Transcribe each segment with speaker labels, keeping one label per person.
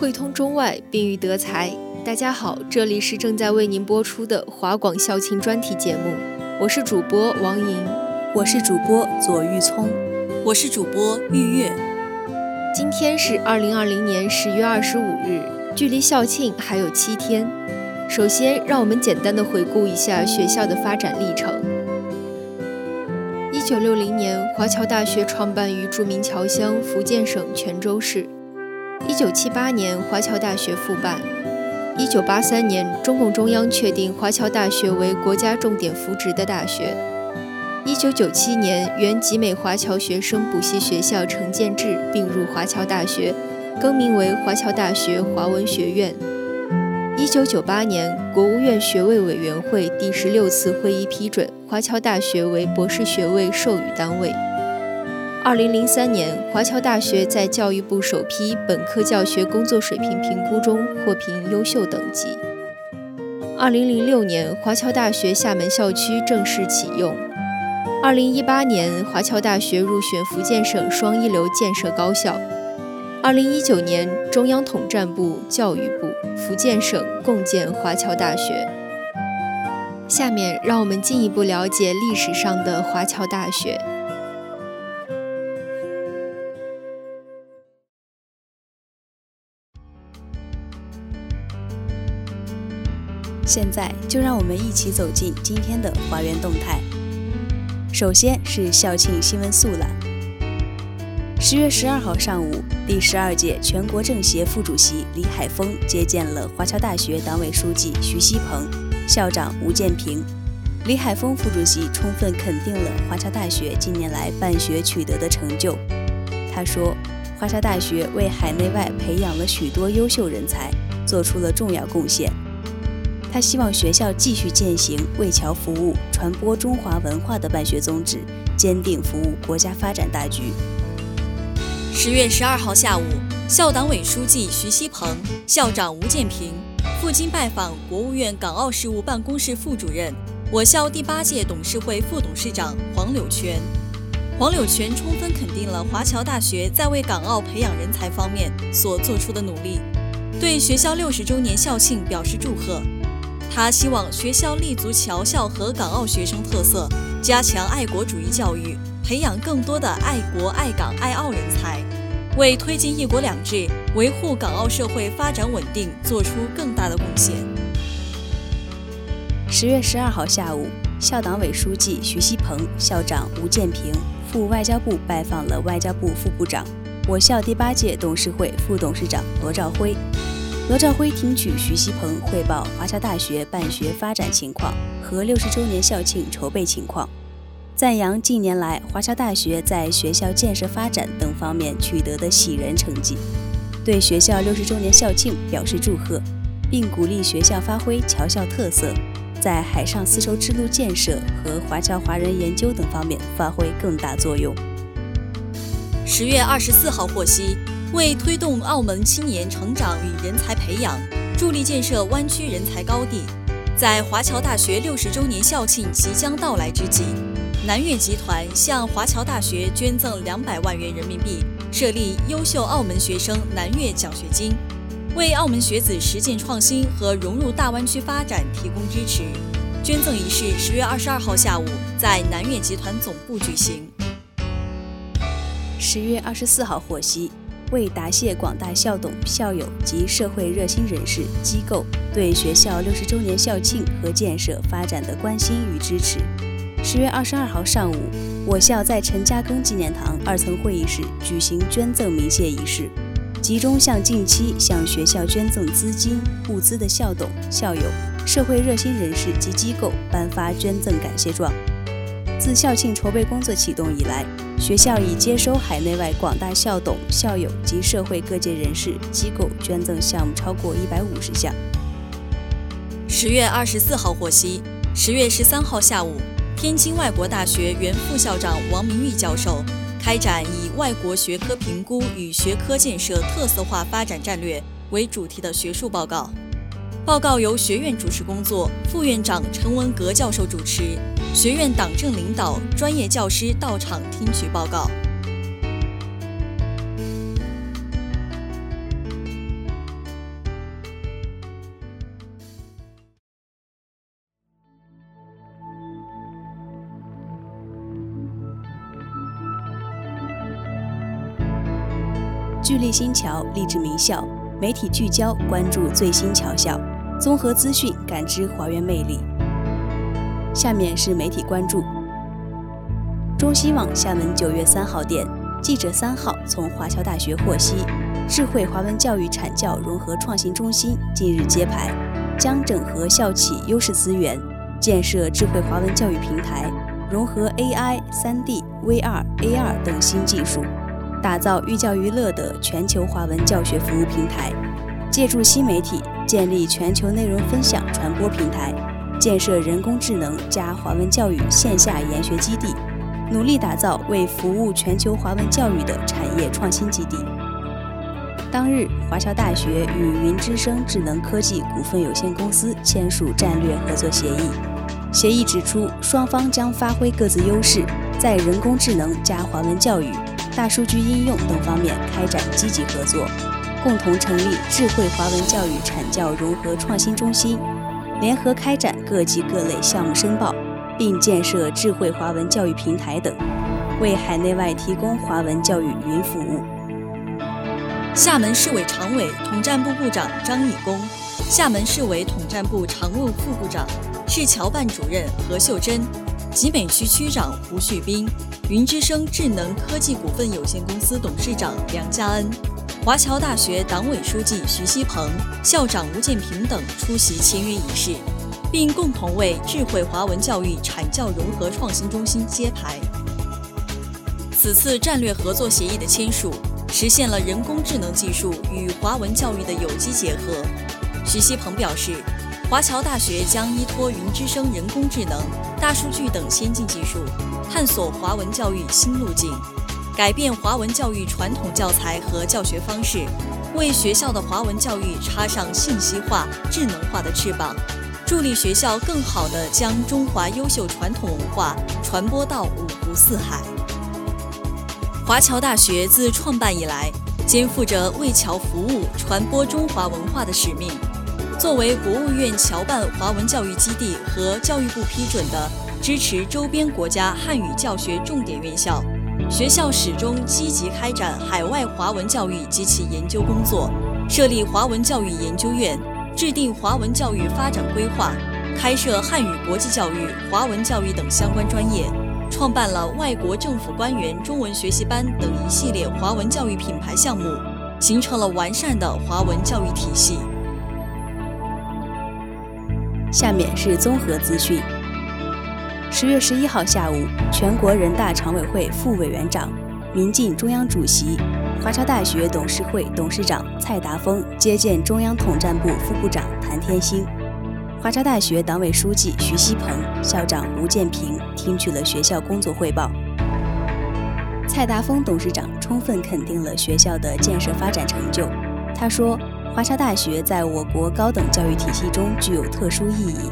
Speaker 1: 汇通中外，并育德才。大家好，这里是正在为您播出的华广校庆专题节目，我是主播王莹，
Speaker 2: 我是主播左玉聪，
Speaker 3: 我是主播玉月。
Speaker 1: 今天是二零二零年十月二十五日，距离校庆还有七天。首先，让我们简单的回顾一下学校的发展历程。一九六零年，华侨大学创办于著名侨乡福建省泉州市。一九七八年，华侨大学复办。一九八三年，中共中央确定华侨大学为国家重点扶植的大学。一九九七年，原集美华侨学生补习学校承建制并入华侨大学，更名为华侨大学华文学院。一九九八年，国务院学位委员会第十六次会议批准华侨大学为博士学位授予单位。二零零三年，华侨大学在教育部首批本科教学工作水平评估中获评优秀等级。二零零六年，华侨大学厦门校区正式启用。二零一八年，华侨大学入选福建省双一流建设高校。二零一九年，中央统战部、教育部、福建省共建华侨大学。下面，让我们进一步了解历史上的华侨大学。
Speaker 2: 现在就让我们一起走进今天的华园动态。首先是校庆新闻速览。十月十二号上午，第十二届全国政协副主席李海峰接见了华侨大学党委书记徐锡鹏、校长吴建平。李海峰副主席充分肯定了华侨大学近年来办学取得的成就。他说：“华侨大学为海内外培养了许多优秀人才，做出了重要贡献。”他希望学校继续践行为侨服务、传播中华文化的办学宗旨，坚定服务国家发展大局。
Speaker 3: 十月十二号下午，校党委书记徐锡鹏、校长吴建平赴京拜访国务院港澳事务办公室副主任、我校第八届董事会副董事长黄柳泉。黄柳泉充分肯定了华侨大学在为港澳培养人才方面所做出的努力，对学校六十周年校庆表示祝贺。他希望学校立足侨校和港澳学生特色，加强爱国主义教育，培养更多的爱国爱港爱澳人才，为推进一国两制、维护港澳社会发展稳定做出更大的贡献。
Speaker 2: 十月十二号下午，校党委书记徐锡鹏、校长吴建平赴外交部拜访了外交部副部长、我校第八届董事会副董事长罗兆辉。罗兆辉听取徐锡鹏汇报华侨大学办学发展情况和六十周年校庆筹备情况，赞扬近年来华侨大学在学校建设发展等方面取得的喜人成绩，对学校六十周年校庆表示祝贺，并鼓励学校发挥侨校特色，在海上丝绸之路建设和华侨华人研究等方面发挥更大作用。
Speaker 3: 十月二十四号获悉。为推动澳门青年成长与人才培养，助力建设湾区人才高地，在华侨大学六十周年校庆即将到来之际，南粤集团向华侨大学捐赠两百万元人民币，设立优秀澳门学生南粤奖学金，为澳门学子实践创新和融入大湾区发展提供支持。捐赠仪式十月二十二号下午在南粤集团总部举行。
Speaker 2: 十月二十四号获悉。为答谢广大校董、校友及社会热心人士、机构对学校六十周年校庆和建设发展的关心与支持，十月二十二号上午，我校在陈嘉庚纪念堂二层会议室举行捐赠鸣谢仪式，集中向近期向学校捐赠资金、物资的校董、校友、社会热心人士及机构颁发捐赠感谢状。自校庆筹备工作启动以来，学校已接收海内外广大校董、校友及社会各界人士、机构捐赠项目超过一百五十项。
Speaker 3: 十月二十四号获悉，十月十三号下午，天津外国大学原副校长王明玉教授开展以“外国学科评估与学科建设特色化发展战略”为主题的学术报告。报告由学院主持工作副院长陈文革教授主持学院党政领导专业教师到场听取报告。
Speaker 2: 聚力新桥立志名校媒体聚焦关注最新桥校。综合资讯感知华园魅力。下面是媒体关注。中新网厦门九月三号电，记者三号从华侨大学获悉，智慧华文教育产教融合创新中心近日揭牌，将整合校企优势资源，建设智慧华文教育平台，融合 AI、3D、VR、AR 等新技术，打造寓教于乐的全球华文教学服务平台，借助新媒体建立全球内容分享传播平台，建设人工智能加华文教育线下研学基地。努力打造为服务全球华文教育的产业创新基地。当日，华侨大学与云之声智能科技股份有限公司签署战略合作协议。协议指出，双方将发挥各自优势，在人工智能加华文教育、大数据应用等方面开展积极合作，共同成立智慧华文教育产教融合创新中心，联合开展各级各类项目申报。并建设智慧华文教育平台等，为海内外提供华文教育云服务。
Speaker 3: 厦门市委常委、统战部部长张义功，厦门市委统战部常务副部长、市侨办主任何秀珍，集美区区长胡旭斌，云之声智能科技股份有限公司董事长梁家恩，华侨大学党委书记徐锡鹏、校长吴建平等出席签约仪式。并共同为智慧华文教育产教融合创新中心揭牌。此次战略合作协议的签署，实现了人工智能技术与华文教育的有机结合。徐锡鹏表示，华侨大学将依托云之声人工智能、大数据等先进技术，探索华文教育新路径，改变华文教育传统教材和教学方式，为学校的华文教育插上信息化、智能化的翅膀。助力学校更好地将中华优秀传统文化传播到五湖四海。华侨大学自创办以来，肩负着为侨服务、传播中华文化的使命。作为国务院侨办华文教育基地和教育部批准的支持周边国家汉语教学重点院校，学校始终积极开展海外华文教育及其研究工作，设立华文教育研究院。制定华文教育发展规划，开设汉语国际教育、华文教育等相关专业，创办了外国政府官员中文学习班等一系列华文教育品牌项目，形成了完善的华文教育体系。
Speaker 2: 下面是综合资讯。十月十一号下午，全国人大常委会副委员长、民进中央主席。华侨大学董事会董事长蔡达峰接见中央统战部副部长谭天星，华侨大学党委书记徐锡鹏、校长吴建平听取了学校工作汇报。蔡达峰董事长充分肯定了学校的建设发展成就。他说：“华侨大学在我国高等教育体系中具有特殊意义，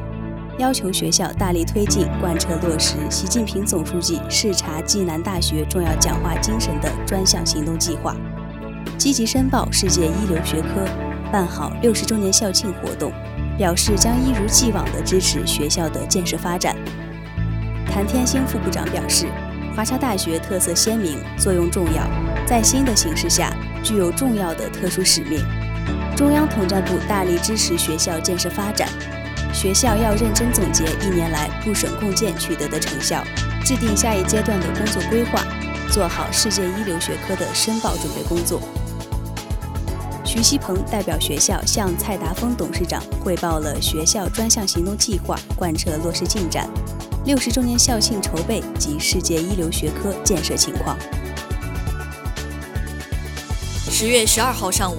Speaker 2: 要求学校大力推进贯彻落实习近平总书记视察暨南大学重要讲话精神的专项行动计划。”积极申报世界一流学科，办好六十周年校庆活动，表示将一如既往地支持学校的建设发展。谭天星副部长表示，华侨大学特色鲜明，作用重要，在新的形势下具有重要的特殊使命。中央统战部大力支持学校建设发展，学校要认真总结一年来部省共建取得的成效，制定下一阶段的工作规划，做好世界一流学科的申报准备工作。徐锡鹏代表学校向蔡达峰董事长汇报了学校专项行动计划贯彻落实进展、六十周年校庆筹备及世界一流学科建设情况。
Speaker 3: 十月十二号上午，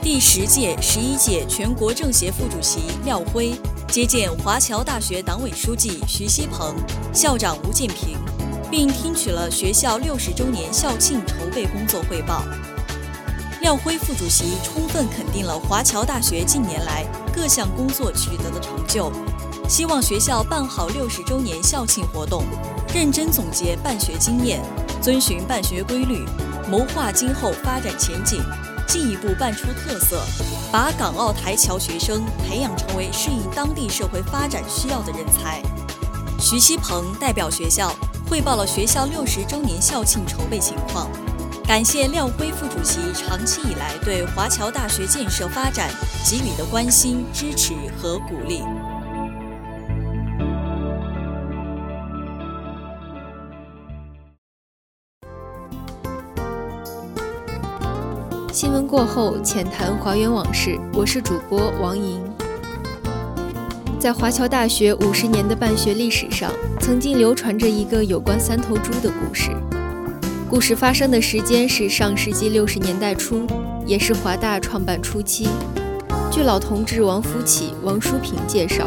Speaker 3: 第十届、十一届全国政协副主席廖辉接见华侨大学党委书记徐锡鹏、校长吴建平，并听取了学校六十周年校庆筹备工作汇报。廖辉副主席充分肯定了华侨大学近年来各项工作取得的成就，希望学校办好六十周年校庆活动，认真总结办学经验，遵循办学规律，谋划今后发展前景，进一步办出特色，把港澳台侨学生培养成为适应当地社会发展需要的人才。徐锡鹏代表学校汇报了学校六十周年校庆筹备情况。感谢廖辉副主席长期以来对华侨大学建设发展给予的关心、支持和鼓励。
Speaker 1: 过后，浅谈华园往事。我是主播王莹。在华侨大学五十年的办学历史上，曾经流传着一个有关三头猪的故事。故事发生的时间是上世纪六十年代初，也是华大创办初期。据老同志王福启、王淑平介绍，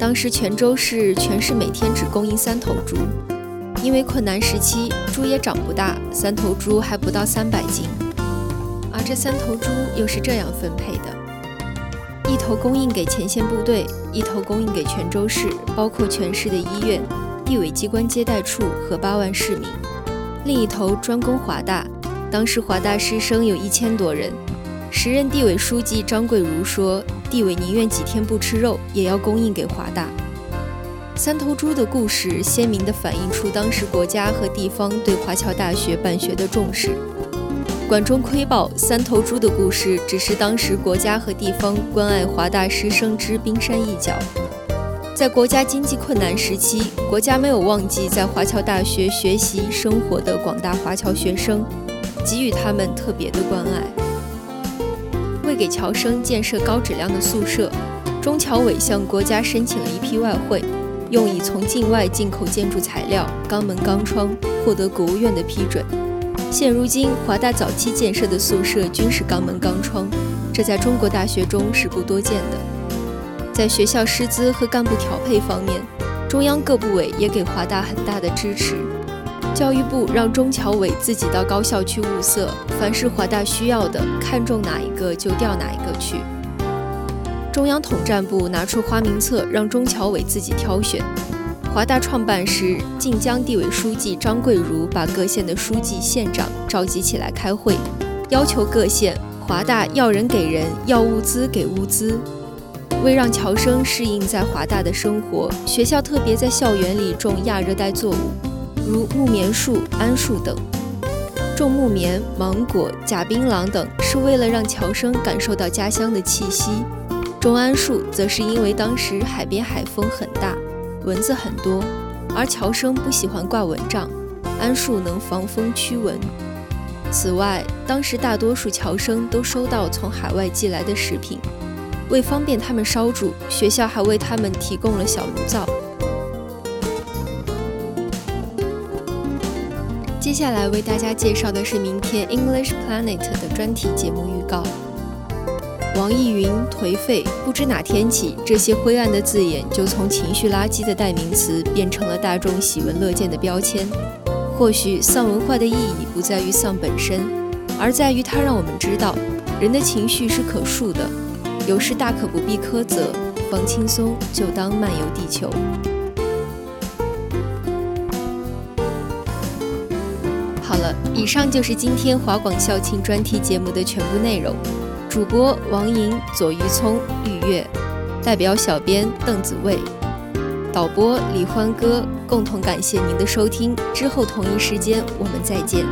Speaker 1: 当时泉州市全市每天只供应三头猪，因为困难时期猪也长不大，三头猪还不到三百斤。而这三头猪又是这样分配的：一头供应给前线部队，一头供应给泉州市，包括全市的医院、地委机关接待处和八万市民。另一头专供华大，当时华大师生有一千多人。时任地委书记张桂如说：“地委宁愿几天不吃肉，也要供应给华大。”三头猪的故事鲜明地反映出当时国家和地方对华侨大学办学的重视。管中窥豹，三头猪的故事只是当时国家和地方关爱华大师生之冰山一角。在国家经济困难时期，国家没有忘记在华侨大学学习生活的广大华侨学生，给予他们特别的关爱。为给侨生建设高质量的宿舍，中侨委向国家申请了一批外汇，用以从境外进口建筑材料、钢门钢窗，获得国务院的批准。现如今，华大早期建设的宿舍均是钢门钢窗，这在中国大学中是不多见的。在学校师资和干部调配方面，中央各部委也给华大很大的支持。教育部让中侨委自己到高校去物色，凡是华大需要的，看中哪一个就调哪一个去。中央统战部拿出花名册，让中侨委自己挑选。华大创办时，晋江地委书记张桂如把各县的书记、县长召集起来开会，要求各县华大要人给人，要物资给物资。为让侨生适应在华大的生活，学校特别在校园里种亚热带作物，如木棉树、桉树等。种木棉、芒果、假槟榔等，是为了让侨生感受到家乡的气息；种桉树，则是因为当时海边海风很大，蚊子很多，而侨生不喜欢挂蚊帐，桉树能防风驱蚊。此外，当时大多数侨生都收到从海外寄来的食品。为方便他们烧煮，学校还为他们提供了小炉灶。接下来为大家介绍的是明天 English Planet 的专题节目预告。网易云颓废，不知哪天起，这些灰暗的字眼就从情绪垃圾的代名词变成了大众喜闻乐见的标签。或许丧文化的意义不在于丧本身，而在于它让我们知道，人的情绪是可数的。有时大可不必苛责，放轻松，就当漫游地球。好了，以上就是今天华广校庆专题节目的全部内容。主播王莹、左玉聪、玉月，代表小编邓紫薇，导播李欢歌，共同感谢您的收听。之后同一时间我们再见。